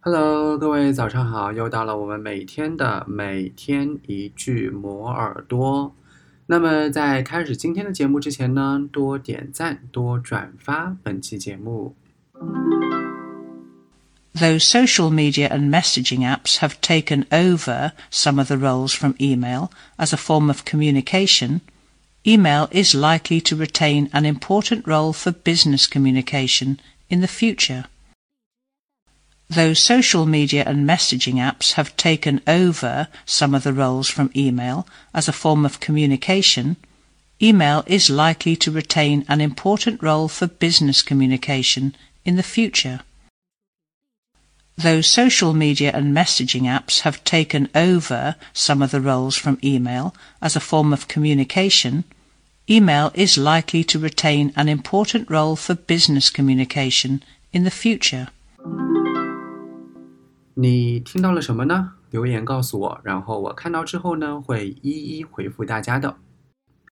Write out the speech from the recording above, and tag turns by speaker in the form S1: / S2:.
S1: Hello，各位早上好！又到了我们每天的每天一句磨耳朵。那么在开始今天的节目之前呢，多点赞，多转发本期节目。
S2: Though social media and messaging apps have taken over some of the roles from email as a form of communication, email is likely to retain an important role for business communication in the future. Though social media and messaging apps have taken over some of the roles from email as a form of communication, email is likely to retain an important role for business communication in the future. Though social media and messaging apps have taken over some of the roles from email as a form of communication, email is likely to retain an important role for business communication in the future.
S1: 你听到了什么呢？留言告诉我，然后我看到之后呢，会一一回复大家的。